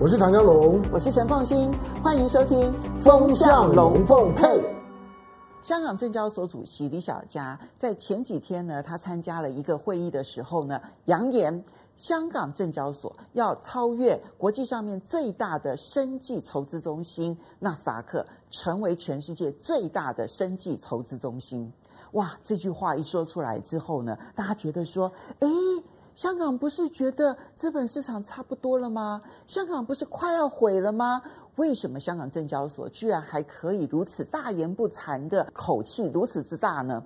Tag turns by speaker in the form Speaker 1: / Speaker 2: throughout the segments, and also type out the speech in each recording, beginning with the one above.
Speaker 1: 我是唐江龙，
Speaker 2: 我是陈凤馨，欢迎收听《风向龙凤配》。香港证交所主席李小加在前几天呢，他参加了一个会议的时候呢，扬言香港证交所要超越国际上面最大的生技筹资中心纳斯达克，成为全世界最大的生技筹资中心。哇，这句话一说出来之后呢，大家觉得说，哎。香港不是觉得资本市场差不多了吗？香港不是快要毁了吗？为什么香港证交所居然还可以如此大言不惭的口气如此之大呢？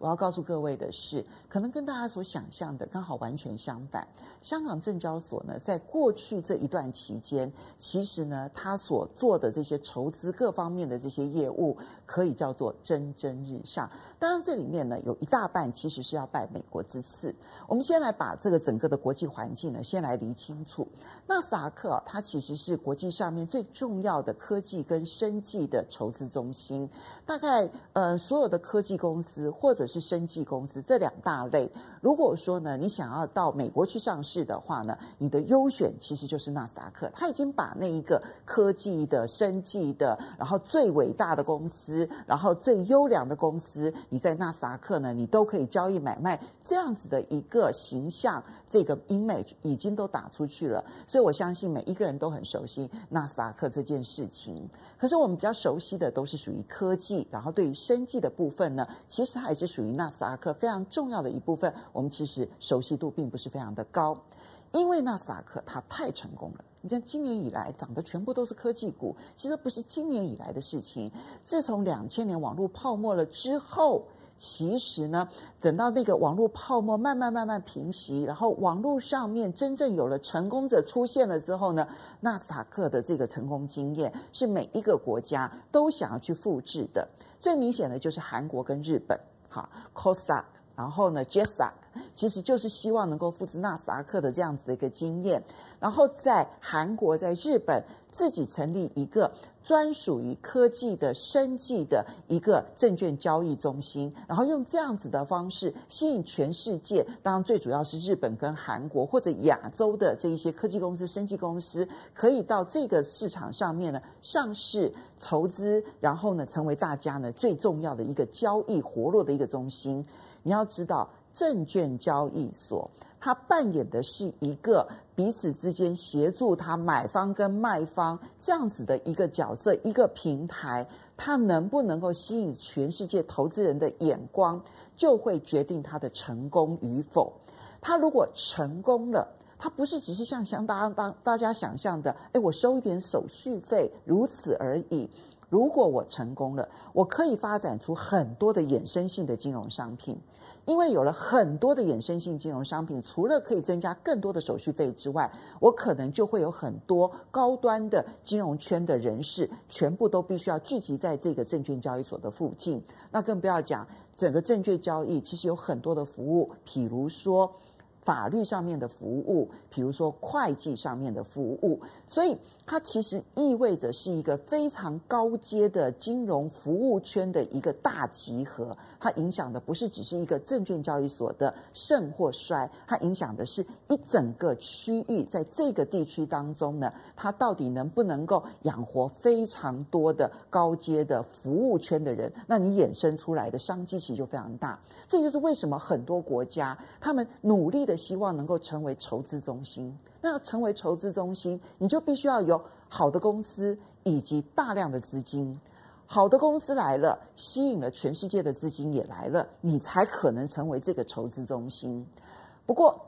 Speaker 2: 我要告诉各位的是，可能跟大家所想象的刚好完全相反。香港证交所呢，在过去这一段期间，其实呢，他所做的这些筹资各方面的这些业务，可以叫做蒸蒸日上。当然，这里面呢，有一大半其实是要拜美国之赐。我们先来把这个整个的国际环境呢，先来理清楚。纳斯达克它其实是国际上面最重要的科技跟生技的筹资中心。大概呃，所有的科技公司或者是生技公司这两大类，如果说呢，你想要到美国去上市的话呢，你的优选其实就是纳斯达克。他已经把那一个科技的、生技的，然后最伟大的公司，然后最优良的公司，你在纳斯达克呢，你都可以交易买卖，这样子的一个形象，这个 image 已经都打出去了。所以我相信每一个人都很熟悉纳斯达克这件事情。可是我们比较熟悉的都是属于科技，然后对于生技的部分呢，其实它也是属于纳斯达克非常重要的一部分。我们其实熟悉度并不是非常的高，因为纳斯达克它太成功了。你像今年以来涨的全部都是科技股，其实不是今年以来的事情。自从两千年网络泡沫了之后，其实呢，等到那个网络泡沫慢慢慢慢平息，然后网络上面真正有了成功者出现了之后呢，纳斯达克的这个成功经验是每一个国家都想要去复制的。最明显的就是韩国跟日本，哈，Kosdaq 然后呢，JSOC 其实就是希望能够复制纳斯达克的这样子的一个经验，然后在韩国、在日本自己成立一个专属于科技的生技的一个证券交易中心，然后用这样子的方式吸引全世界，当然最主要是日本跟韩国或者亚洲的这一些科技公司、生技公司，可以到这个市场上面呢上市筹资，然后呢成为大家呢最重要的一个交易活络的一个中心。你要知道，证券交易所它扮演的是一个彼此之间协助它买方跟卖方这样子的一个角色，一个平台，它能不能够吸引全世界投资人的眼光，就会决定它的成功与否。它如果成功了，它不是只是像像大家当大家想象的，哎，我收一点手续费，如此而已。如果我成功了，我可以发展出很多的衍生性的金融商品，因为有了很多的衍生性金融商品，除了可以增加更多的手续费之外，我可能就会有很多高端的金融圈的人士，全部都必须要聚集在这个证券交易所的附近。那更不要讲整个证券交易，其实有很多的服务，譬如说法律上面的服务，比如说会计上面的服务，所以。它其实意味着是一个非常高阶的金融服务圈的一个大集合，它影响的不是只是一个证券交易所的盛或衰，它影响的是一整个区域，在这个地区当中呢，它到底能不能够养活非常多的高阶的服务圈的人？那你衍生出来的商机其实就非常大。这就是为什么很多国家他们努力的希望能够成为筹资中心。那要成为筹资中心，你就必须要有好的公司以及大量的资金。好的公司来了，吸引了全世界的资金也来了，你才可能成为这个筹资中心。不过，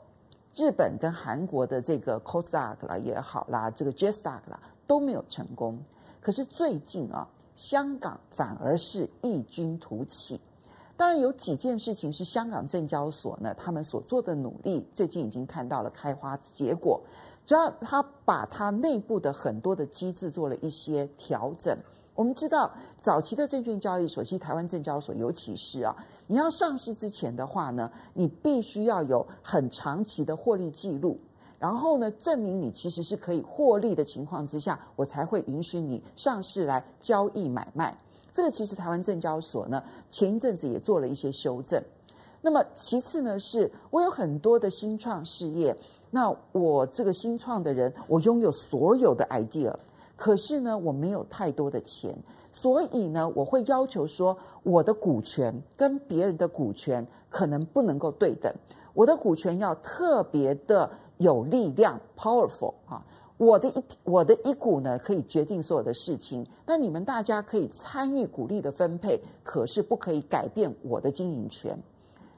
Speaker 2: 日本跟韩国的这个 Kosdaq 啦也好啦，这个 JSOC 啦都没有成功。可是最近啊，香港反而是异军突起。当然有几件事情是香港证交所呢，他们所做的努力，最近已经看到了开花结果。主要他把他内部的很多的机制做了一些调整。我们知道，早期的证券交易所，其实台湾证交所，尤其是啊，你要上市之前的话呢，你必须要有很长期的获利记录，然后呢，证明你其实是可以获利的情况之下，我才会允许你上市来交易买卖。这个其实台湾证交所呢，前一阵子也做了一些修正，那么其次呢，是我有很多的新创事业，那我这个新创的人，我拥有所有的 idea，可是呢，我没有太多的钱，所以呢，我会要求说，我的股权跟别人的股权可能不能够对等，我的股权要特别的有力量，powerful 啊。我的一我的一股呢，可以决定所有的事情。那你们大家可以参与股利的分配，可是不可以改变我的经营权。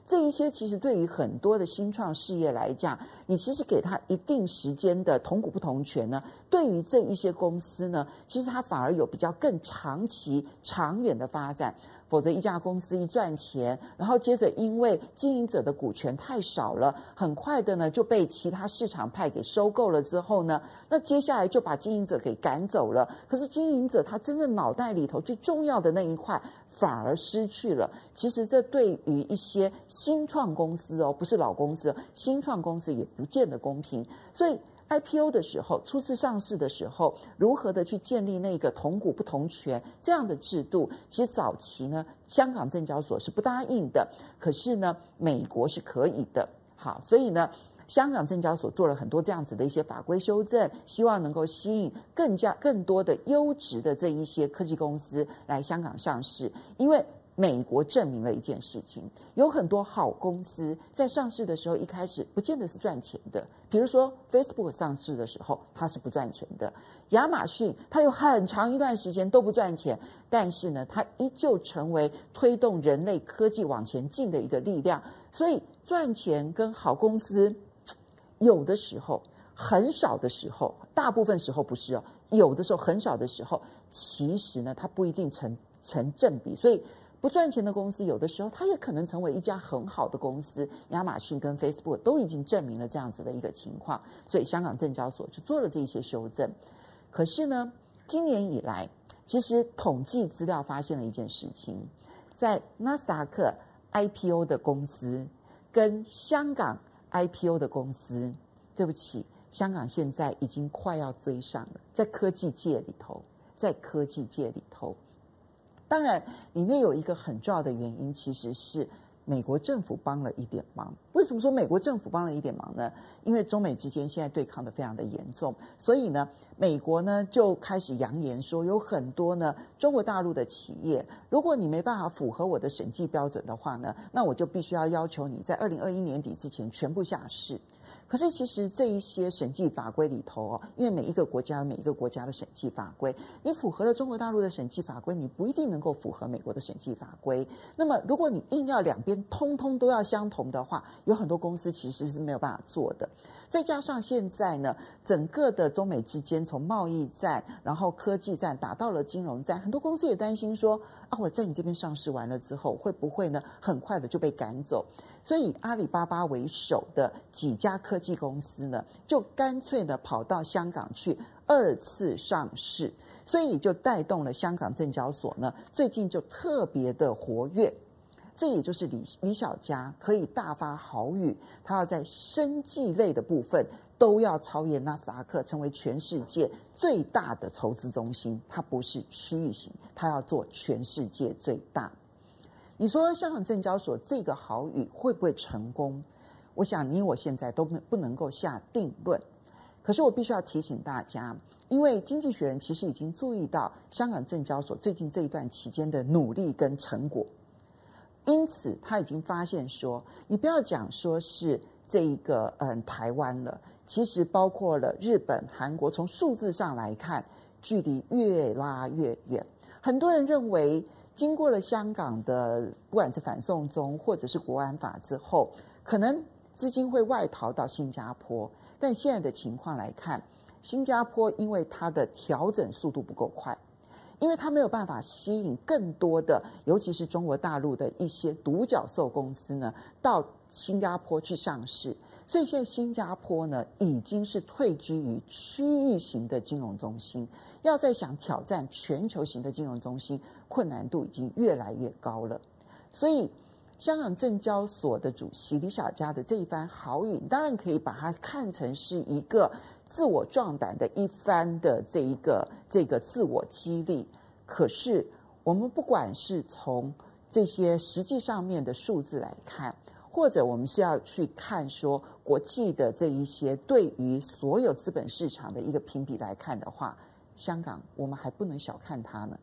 Speaker 2: 这一些其实对于很多的新创事业来讲，你其实给他一定时间的同股不同权呢，对于这一些公司呢，其实它反而有比较更长期、长远的发展。否则，一家公司一赚钱，然后接着因为经营者的股权太少了，很快的呢就被其他市场派给收购了。之后呢，那接下来就把经营者给赶走了。可是经营者他真正脑袋里头最重要的那一块反而失去了。其实这对于一些新创公司哦，不是老公司，新创公司也不见得公平。所以。IPO 的时候，初次上市的时候，如何的去建立那个同股不同权这样的制度？其实早期呢，香港证交所是不答应的，可是呢，美国是可以的。好，所以呢，香港证交所做了很多这样子的一些法规修正，希望能够吸引更加更多的优质的这一些科技公司来香港上市，因为。美国证明了一件事情，有很多好公司在上市的时候，一开始不见得是赚钱的。比如说，Facebook 上市的时候，它是不赚钱的；亚马逊它有很长一段时间都不赚钱，但是呢，它依旧成为推动人类科技往前进的一个力量。所以，赚钱跟好公司，有的时候很少的时候，大部分时候不是哦，有的时候很少的时候，其实呢，它不一定成成正比。所以。不赚钱的公司，有的时候它也可能成为一家很好的公司。亚马逊跟 Facebook 都已经证明了这样子的一个情况，所以香港证交所就做了这些修正。可是呢，今年以来，其实统计资料发现了一件事情，在纳斯达克 IPO 的公司跟香港 IPO 的公司，对不起，香港现在已经快要追上了，在科技界里头，在科技界里头。当然，里面有一个很重要的原因，其实是美国政府帮了一点忙。为什么说美国政府帮了一点忙呢？因为中美之间现在对抗的非常的严重，所以呢，美国呢就开始扬言说，有很多呢中国大陆的企业，如果你没办法符合我的审计标准的话呢，那我就必须要要求你在二零二一年底之前全部下市。可是，其实这一些审计法规里头哦，因为每一个国家有每一个国家的审计法规，你符合了中国大陆的审计法规，你不一定能够符合美国的审计法规。那么，如果你硬要两边通通都要相同的话，有很多公司其实是没有办法做的。再加上现在呢，整个的中美之间从贸易战，然后科技战打到了金融战，很多公司也担心说啊，我在你这边上市完了之后，会不会呢很快的就被赶走？所以阿里巴巴为首的几家科技公司呢，就干脆的跑到香港去二次上市，所以就带动了香港证交所呢，最近就特别的活跃。这也就是李李小佳可以大发豪语，他要在生技类的部分都要超越纳斯达克，成为全世界最大的筹资中心。它不是区域型，它要做全世界最大。你说香港证交所这个豪语会不会成功？我想你我现在都不能够下定论。可是我必须要提醒大家，因为经济学人其实已经注意到香港证交所最近这一段期间的努力跟成果，因此他已经发现说，你不要讲说是这一个嗯台湾了，其实包括了日本、韩国，从数字上来看，距离越拉越远。很多人认为。经过了香港的不管是反送中或者是国安法之后，可能资金会外逃到新加坡。但现在的情况来看，新加坡因为它的调整速度不够快，因为它没有办法吸引更多的，尤其是中国大陆的一些独角兽公司呢，到新加坡去上市。所以现在新加坡呢，已经是退居于区域型的金融中心。要再想挑战全球型的金融中心，困难度已经越来越高了。所以，香港证交所的主席李小加的这一番豪语，当然可以把它看成是一个自我壮胆的一番的这一个这个自我激励。可是，我们不管是从这些实际上面的数字来看，或者我们是要去看说国际的这一些对于所有资本市场的一个评比来看的话，香港我们还不能小看它呢。